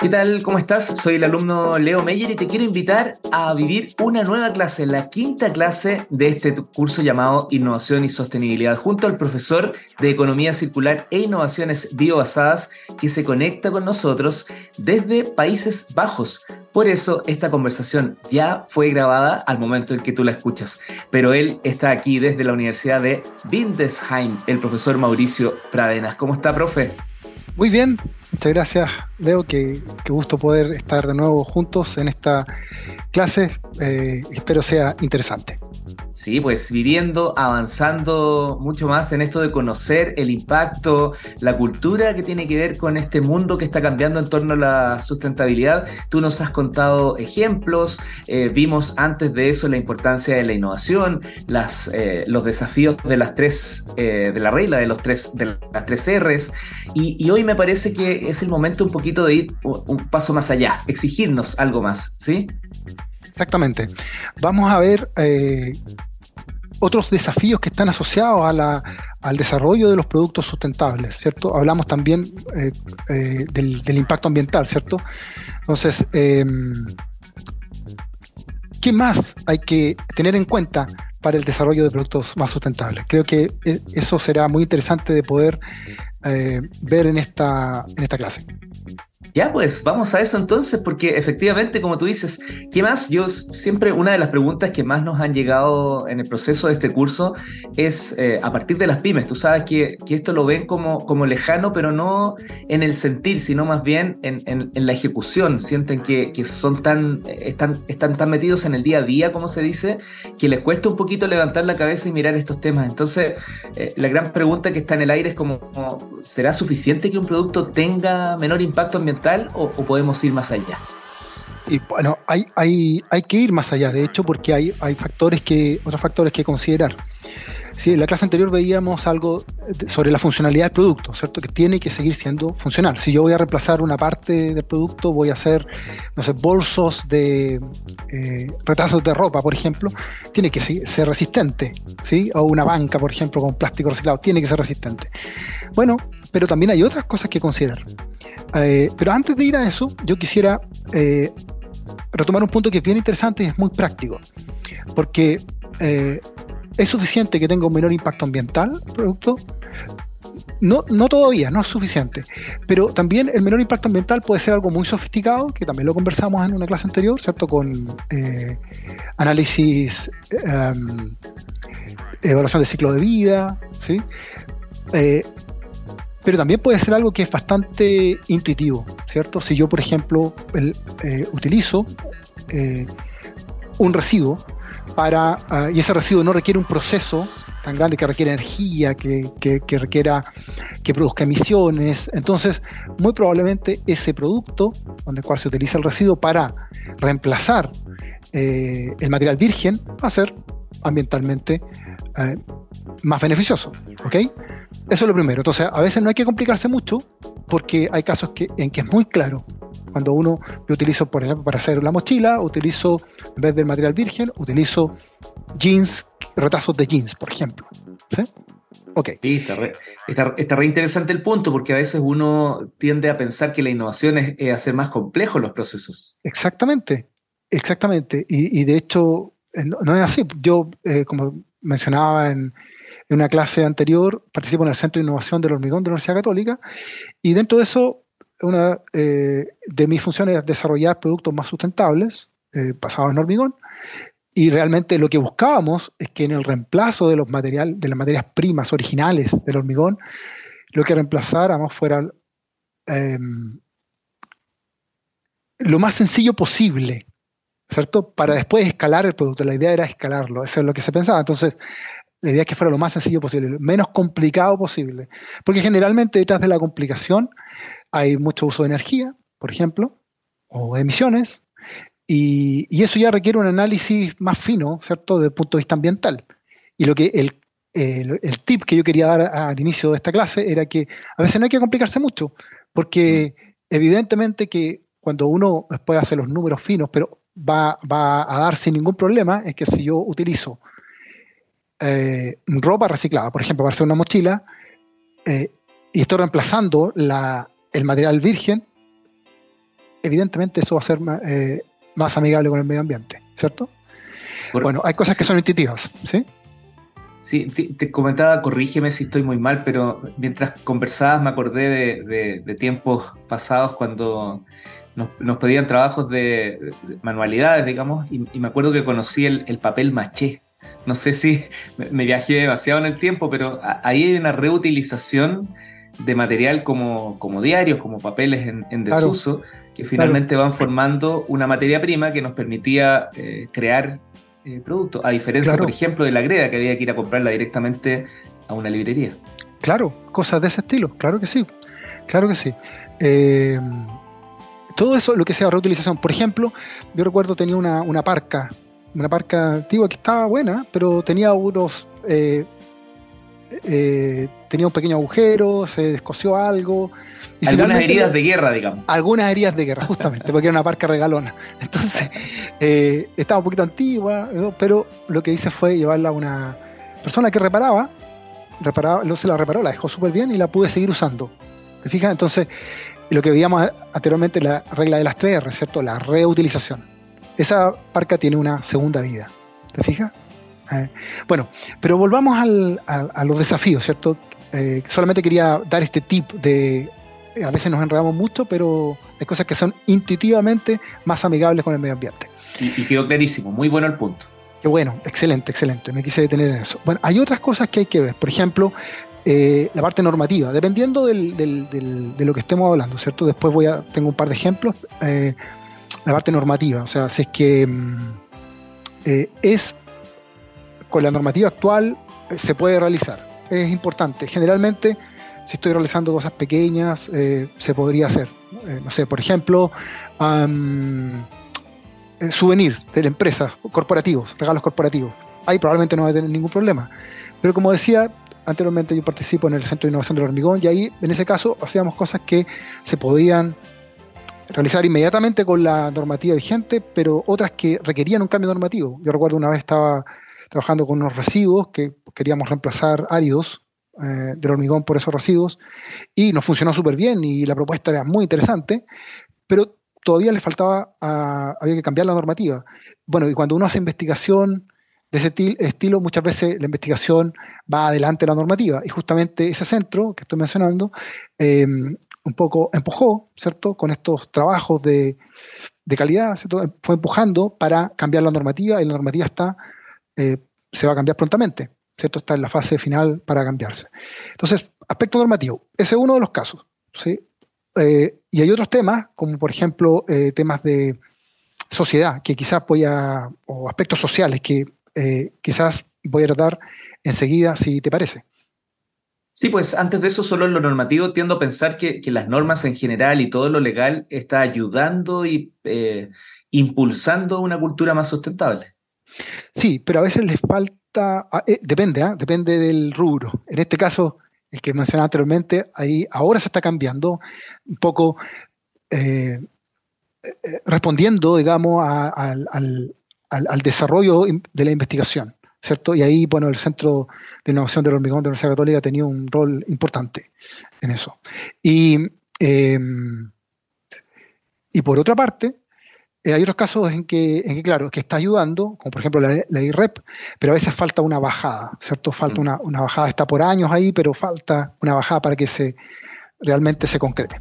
¿Qué tal? ¿Cómo estás? Soy el alumno Leo Meyer y te quiero invitar a vivir una nueva clase, la quinta clase de este curso llamado Innovación y Sostenibilidad, junto al profesor de Economía Circular e Innovaciones Biobasadas que se conecta con nosotros desde Países Bajos. Por eso esta conversación ya fue grabada al momento en que tú la escuchas, pero él está aquí desde la Universidad de Windesheim, el profesor Mauricio Pradenas. ¿Cómo está, profe? Muy bien, muchas gracias, Leo. Qué, gusto poder estar de nuevo juntos en esta clase. Eh, espero sea interesante. Sí, pues viviendo, avanzando mucho más en esto de conocer el impacto, la cultura que tiene que ver con este mundo que está cambiando en torno a la sustentabilidad. Tú nos has contado ejemplos, eh, vimos antes de eso la importancia de la innovación, las, eh, los desafíos de las tres, eh, de la regla de los tres, de las tres R's, y, hoy me parece que es el momento un poquito de ir un paso más allá, exigirnos algo más, ¿sí? Exactamente. Vamos a ver otros desafíos que están asociados al desarrollo de los productos sustentables, ¿cierto? Hablamos también eh, eh, del, impacto ambiental, ¿cierto? Entonces, em, ¿qué más hay que tener en cuenta para el desarrollo de productos más sustentables? Creo que eh, eso será muy interesante de poder ver en esta, en esta clase. Ya, pues vamos a eso entonces, porque efectivamente, como tú dices, ¿qué más? Yo siempre, una de las preguntas que más nos han llegado en el proceso de este curso es eh, a partir de las pymes. Tú sabes que, esto lo ven como, como lejano, pero no en el sentir, sino más bien en, la ejecución. Sienten que, son tan, están, están tan metidos en el día a día, como se dice, que les cuesta un poquito levantar la cabeza y mirar estos temas. Entonces, eh, la gran pregunta que está en el aire es como, ¿será suficiente que un producto tenga menor impacto ambiental? o, podemos ir más allá? Bueno, hay, hay, hay que ir más allá, de hecho, porque hay, hay factores que, otros factores que considerar. Sí, en la clase anterior veíamos algo sobre la funcionalidad del producto, ¿cierto? Que tiene que seguir siendo funcional. Si yo voy a reemplazar una parte del producto, voy a hacer, no sé, bolsos de eh, retazos de ropa, por ejemplo, tiene que ser resistente, ¿sí? O una banca, por ejemplo, con plástico reciclado, tiene que ser resistente. Bueno, pero también hay otras cosas que considerar. Eh, pero antes de ir a eso, yo quisiera eh, retomar un punto que es bien interesante y es muy práctico, porque es suficiente que tenga un menor impacto ambiental el producto. No, no todavía, no es suficiente, pero también el menor impacto ambiental puede ser algo muy sofisticado, que también lo conversamos en una clase anterior, ¿cierto? Con análisis, em, evaluación de ciclo de vida, ¿sí? pero también puede ser algo que es bastante intuitivo, ¿cierto? Si yo, por ejemplo, eh, utilizo eh, un residuo para, ah, y ese residuo no requiere un proceso tan grande que requiere energía, que, requiera que produzca emisiones. Entonces, muy probablemente ese producto, donde cual se utiliza el residuo para reemplazar eh, el material virgen, va a ser ambientalmente más beneficioso. ¿Ok? Eso es lo primero. Entonces, a veces no hay que complicarse mucho porque hay casos que, en que es muy claro. Cuando uno, yo utilizo, por ejemplo, para hacer la mochila, utilizo, en vez del material virgen, utilizo jeans, retazos de jeans, por ejemplo. ¿Sí? Ok. está, re, interesante el punto, porque a veces uno tiende a pensar que la innovación es, hacer más complejos los procesos. Exactamente, exactamente. Y, de hecho, eh, no, es así. Yo, eh, como mencionaba en, en una clase anterior participo en el Centro de Innovación del Hormigón de la Universidad Católica y dentro de eso una eh, de mis funciones es desarrollar productos más sustentables eh, basados en hormigón y realmente lo que buscábamos es que en el reemplazo de los material, de las materias primas originales del hormigón lo que reemplazáramos fuera em, lo más sencillo posible, ¿cierto? Para después escalar el producto. La idea era escalarlo, eso es lo que se pensaba. Entonces, la idea es que fuera lo más sencillo posible, lo menos complicado posible. Porque generalmente detrás de la complicación hay mucho uso de energía, por ejemplo, o emisiones, y, eso ya requiere un análisis más fino, ¿cierto?, desde el punto de vista ambiental. Y lo que el, el, tip que yo quería dar al inicio de esta clase era que a veces no hay que complicarse mucho, porque evidentemente que cuando uno después hace los números finos, pero va, va a dar sin ningún problema, es que si yo utilizo eh, ropa reciclada, por ejemplo, para hacer una mochila, eh, y estoy reemplazando el material virgen, evidentemente eso va a ser más, amigable con el medio ambiente, ¿cierto? bueno, hay cosas que son intuitivas, ¿sí? Sí, te, comentaba, corrígeme si estoy muy mal, pero mientras conversabas me acordé de, tiempos pasados cuando nos, pedían trabajos de, manualidades, digamos, y, me acuerdo que conocí el, papel maché. No sé si me, viajé demasiado en el tiempo, pero ahí hay una reutilización de material como, como diarios, como papeles en, desuso, que finalmente van formando una materia prima que nos permitía eh, crear eh, producto, a diferencia, por ejemplo, de la greda, que había que ir a comprarla directamente a una librería. Claro, cosas de ese estilo, claro que sí, claro que sí. Eh, todo eso, lo que sea reutilización. Por ejemplo, yo recuerdo tenía una, parca, una parca antigua que estaba buena, pero tenía unos... Eh, tenía un pequeño agujero, se descosió algo, algunas heridas de guerra, digamos. Algunas heridas de guerra, justamente, porque era una parca regalona. Entonces, eh, estaba un poquito antigua, pero lo que hice fue llevarla a una persona que reparaba, reparaba, no se la reparó, la dejó súper bien y la pude seguir usando. ¿Te fijas? Entonces, lo que veíamos anteriormente, la regla de las tres R, ¿cierto? La reutilización. Esa parca tiene una segunda vida. ¿Te fijas? Eh, bueno, pero volvamos a, los desafíos, ¿cierto? Eh, solamente quería dar este tip de eh, a veces nos enredamos mucho, pero hay cosas que son intuitivamente más amigables con el medio ambiente. Y, quedó clarísimo, muy bueno el punto. Qué bueno, excelente, excelente. Me quise detener en eso. Bueno, hay otras cosas que hay que ver. Por ejemplo, eh, la parte normativa, dependiendo de lo que estemos hablando, ¿cierto? Después voy a, tengo un par de ejemplos. Eh, la parte normativa, o sea, si es que mm, es con la normativa actual se puede realizar. Es importante. Generalmente si estoy realizando cosas pequeñas, eh, se podría hacer. Eh, no sé, por ejemplo, eh, souvenirs de la empresa, corporativos, regalos corporativos. Ahí probablemente no va a tener ningún problema. Pero como decía, anteriormente yo participo en el Centro de Innovación del Hormigón y ahí, en ese caso, hacíamos cosas que se podían realizar inmediatamente con la normativa vigente, pero otras que requerían un cambio normativo. Yo recuerdo una vez estaba trabajando con unos residuos que queríamos reemplazar áridos eh, del hormigón por esos residuos y nos funcionó súper bien y la propuesta era muy interesante, pero todavía le faltaba, había que cambiar la normativa. Bueno, y cuando uno hace investigación de ese estilo, muchas veces la investigación va adelante de la normativa y justamente ese centro que estoy mencionando em, un poco empujó, ¿cierto? Con estos trabajos de, calidad, fue empujando para cambiar la normativa y la normativa está, eh, se va a cambiar prontamente. ¿cierto? Está en la fase final para cambiarse. Entonces, aspecto normativo, ese es uno de los casos, ¿sí? Eh, y hay otros temas, como por ejemplo eh, temas de sociedad, que quizás voy a, o aspectos sociales, que quizás voy a tratar enseguida, si te parece. Sí, pues antes de eso, solo en lo normativo, tiendo a pensar que, que las normas en general y todo lo legal está ayudando y impulsando una cultura más sustentable. Sí, pero a veces les falta Ah, eh, depende, ¿ah? depende del rubro. En este caso, el que mencionaba anteriormente, ahí ahora se está cambiando un poco, eh, eh, respondiendo, digamos, al, desarrollo de la investigación, ¿cierto? Y ahí, bueno, el Centro de Innovación del Hormigón de la Universidad Católica tenía un rol importante en eso. Y, em, y por otra parte, eh, hay otros casos en que, en que, claro, que está ayudando, como por ejemplo la, IREP, pero a veces falta una bajada, ¿cierto? Falta mm. una, bajada, está por años ahí, pero falta una bajada para que se realmente se concrete.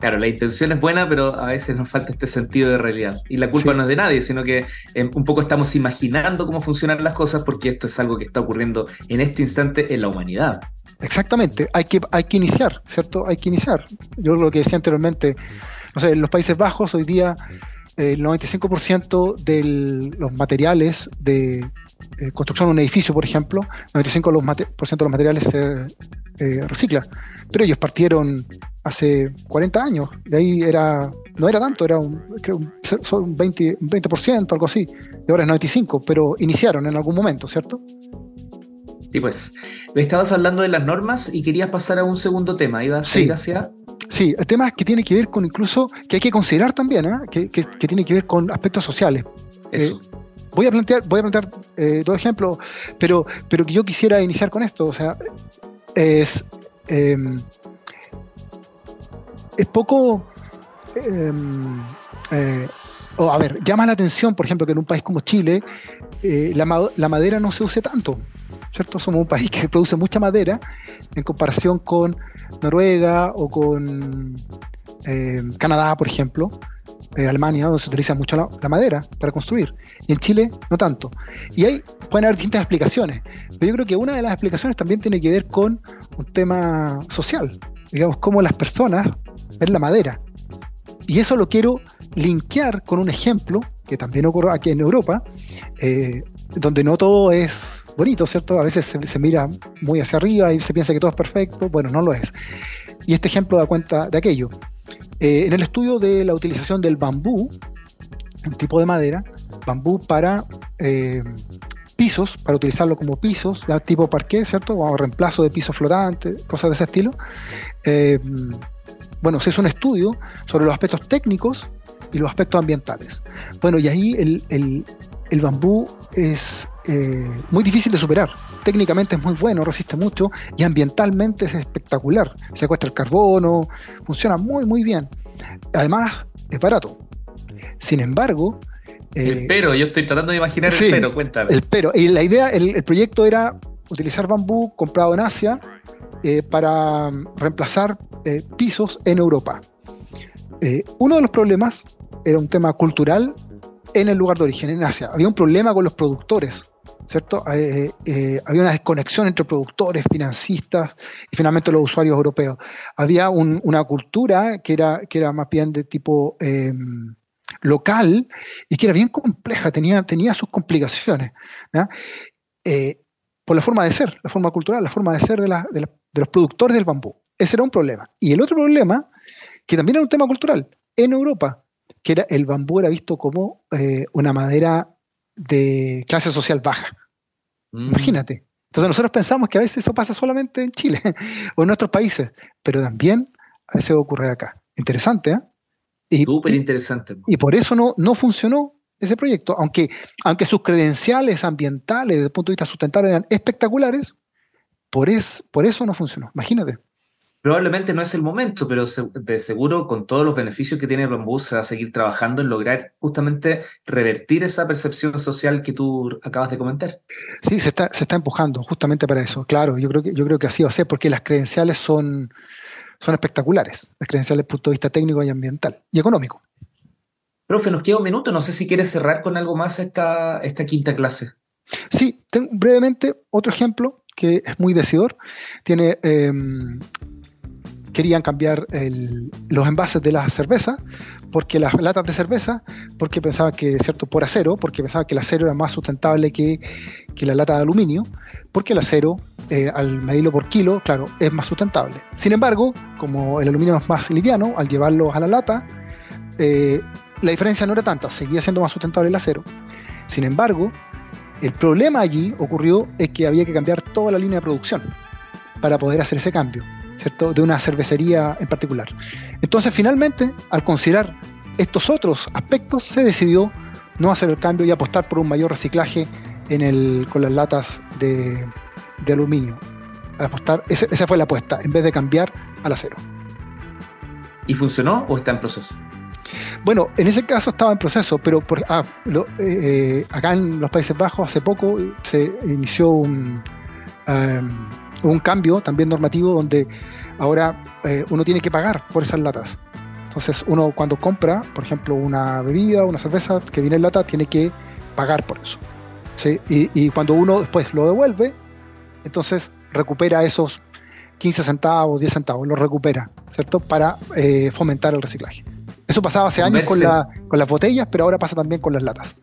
Claro, la intención es buena, pero a veces nos falta este sentido de realidad. Y la culpa no es de nadie, sino que eh, un poco estamos imaginando cómo funcionan las cosas porque esto es algo que está ocurriendo en este instante en la humanidad. Exactamente, hay que, hay que iniciar, ¿cierto? Hay que iniciar. Yo lo que decía anteriormente, no sé, en los Países Bajos hoy día el 95% de los materiales de eh, construcción de un edificio, por ejemplo, 95% de los materiales se eh, recicla. Pero ellos partieron hace 40 años, de ahí era, no era tanto, era un, creo, un 20%, 20%, algo así, de ahora es 95%, pero iniciaron en algún momento, ¿cierto? Sí, pues estabas hablando de las normas y querías pasar a un segundo tema, ibas a ir hacia... Sí, el tema que tiene que ver con incluso, que hay que considerar también, ¿eh? que, tiene que ver con aspectos sociales. Eso. voy a plantear, voy a plantear eh, dos ejemplos, pero, pero que yo quisiera iniciar con esto. O sea, es, em, es poco. Em, eh, a ver, llama la atención, por ejemplo, que en un país como Chile eh, la, la, madera no se use tanto, ¿cierto? Somos un país que produce mucha madera en comparación con Noruega o con em, Canadá, por ejemplo, eh, Alemania, donde se utiliza mucho la, madera para construir, y en Chile no tanto. Y ahí pueden haber distintas explicaciones, pero yo creo que una de las explicaciones también tiene que ver con un tema social, digamos, cómo las personas ven la madera. Y eso lo quiero linkear con un ejemplo que también ocurre aquí en Europa, eh, donde no todo es bonito, ¿cierto? A veces se, mira muy hacia arriba y se piensa que todo es perfecto, bueno, no lo es. Y este ejemplo da cuenta de aquello. Eh, en el estudio de la utilización del bambú, un tipo de madera, bambú para eh, pisos, para utilizarlo como pisos, tipo parqué, ¿cierto? O reemplazo de pisos flotantes, cosas de ese estilo. Eh, bueno, se hizo un estudio sobre los aspectos técnicos y los aspectos ambientales. Bueno, y ahí el bambú es muy difícil de superar técnicamente es muy bueno, resiste mucho y ambientalmente es espectacular. Secuestra el carbono, funciona muy, muy bien. Además, es barato. Sin embargo... el eh, pero, yo estoy tratando de imaginar el pero, cuéntame. El pero, y la idea, el, proyecto era utilizar bambú comprado en Asia eh, para reemplazar eh, pisos en Europa. uno de los problemas era un tema cultural en el lugar de origen, en Asia. Había un problema con los productores ¿cierto? Eh, eh, había una desconexión entre productores, financistas y finalmente los usuarios europeos. Había una cultura que era, que era más bien de tipo em, local y que era bien compleja, tenía, tenía sus complicaciones. Eh, por la forma de ser, la forma cultural, la forma de ser de, de, los productores del bambú. Ese era un problema. Y el otro problema, que también era un tema cultural, en Europa, que era el bambú era visto como una madera de clase social baja. Mm. Imagínate. Entonces nosotros pensamos que a veces eso pasa solamente en Chile o en otros países, pero también a veces ocurre acá. Interesante, ¿eh? Súper interesante. Y por eso no, no funcionó ese proyecto, aunque, aunque sus credenciales ambientales desde el punto de vista sustentable eran espectaculares, por, es, por eso no funcionó. Imagínate. Probablemente no es el momento, pero de seguro con todos los beneficios que tiene el bambú se va a seguir trabajando en lograr justamente revertir esa percepción social que tú acabas de comentar. Sí, se está, se está empujando justamente para eso. Claro, yo creo que, yo creo que así va a ser porque las credenciales son, son espectaculares, las credenciales desde el punto de vista técnico y ambiental y económico. Profe, nos queda un minuto, no sé si quieres cerrar con algo más esta, esta quinta clase. Sí, tengo brevemente otro ejemplo que es muy decidor. Tiene em, querían cambiar los envases de la cerveza, porque las latas de cerveza, porque pensaban que, ¿cierto?, por acero, porque pensaban que el acero era más sustentable que, la lata de aluminio, porque el acero, eh, al medirlo por kilo, claro, es más sustentable. Sin embargo, como el aluminio es más liviano, al llevarlo a la lata, eh, la diferencia no era tanta, seguía siendo más sustentable el acero. Sin embargo, el problema allí ocurrió es que había que cambiar toda la línea de producción para poder hacer ese cambio de una cervecería en particular. Entonces, finalmente, al considerar estos otros aspectos, se decidió no hacer el cambio y apostar por un mayor reciclaje en el, con las latas de, aluminio. Apostar, esa fue la apuesta, en vez de cambiar al acero. ¿Y funcionó o está en proceso? Bueno, en ese caso estaba en proceso, pero por, ah, eh, eh, acá en los Países Bajos hace poco se inició un, um, un cambio también normativo donde ahora eh, uno tiene que pagar por esas latas. Entonces uno cuando compra, por ejemplo, una bebida, una cerveza que viene en lata, tiene que pagar por eso. ¿sí? Y, cuando uno después lo devuelve, entonces recupera esos 15 centavos, 10 centavos, lo recupera, ¿cierto? Para eh, fomentar el reciclaje. Eso pasaba hace años con, con las botellas, pero ahora pasa también con las latas.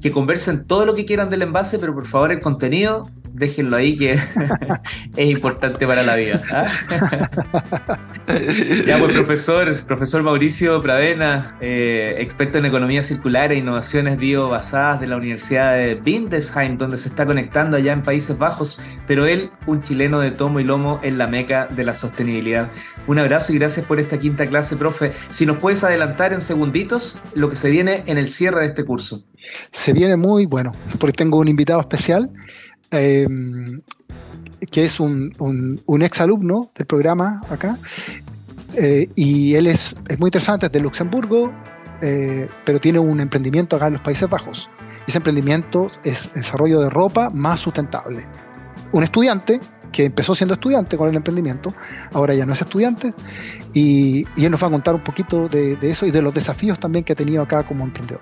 Que conversen todo lo que quieran del envase, pero por favor el contenido déjenlo ahí que es importante para la vida. ¿ah? ya, pues, profesor, profesor Mauricio Pradena, eh, experto en economía circular e innovaciones biobasadas de la Universidad de Windesheim, donde se está conectando allá en Países Bajos, pero él, un chileno de tomo y lomo en la meca de la sostenibilidad. Un abrazo y gracias por esta quinta clase, profe. Si nos puedes adelantar en segunditos lo que se viene en el cierre de este curso. Se viene muy bueno, porque tengo un invitado especial. Eh, que es un, un, ex alumno del programa acá, eh, y él es, es, muy interesante, es de Luxemburgo, eh, pero tiene un emprendimiento acá en los Países Bajos. Ese emprendimiento es desarrollo de ropa más sustentable. Un estudiante que empezó siendo estudiante con el emprendimiento, ahora ya no es estudiante, y, él nos va a contar un poquito de, eso y de los desafíos también que ha tenido acá como emprendedor.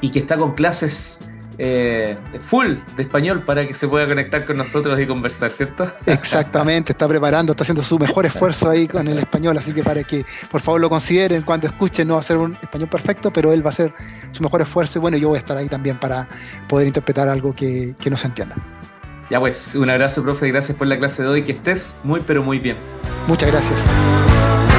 Y que está con clases eh, full de español para que se pueda conectar con nosotros y conversar, ¿cierto? Exactamente, está preparando, está haciendo su mejor esfuerzo ahí con el español, así que para que por favor lo consideren cuando escuchen, no va a ser un español perfecto, pero él va a hacer su mejor esfuerzo y bueno, yo voy a estar ahí también para poder interpretar algo que, que no se entienda. Ya pues, un abrazo, profe, y gracias por la clase de hoy, que estés muy, pero muy bien. Muchas gracias.